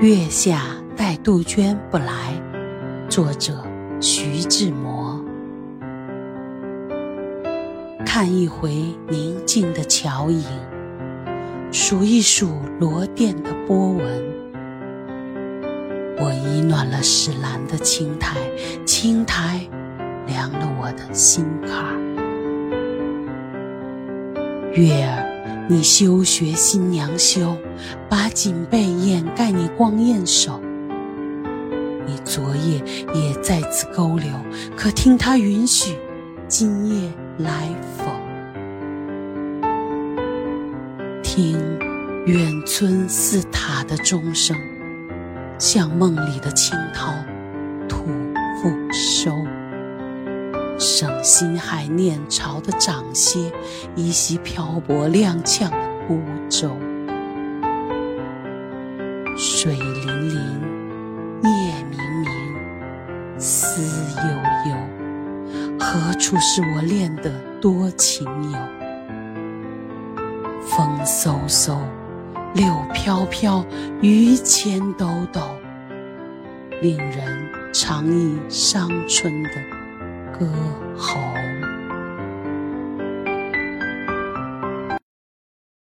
月下待杜鹃不来。作者：徐志摩。看一回宁静的桥影，数一数罗甸的波纹。我已暖了石栏的青苔，青苔凉了我的心坎。月儿，你休学新娘羞，把锦被掩盖你光艳手。你昨夜也在此勾留，可听他允许今夜来否？听远村寺塔的钟声。像梦里的青涛，吐复收。省心海念潮的涨歇，依稀漂泊踉跄的孤舟。水粼粼，夜冥冥，思悠悠。何处是我恋的多情友？风嗖嗖。柳飘飘，榆钱抖抖，令人常忆伤春的歌喉。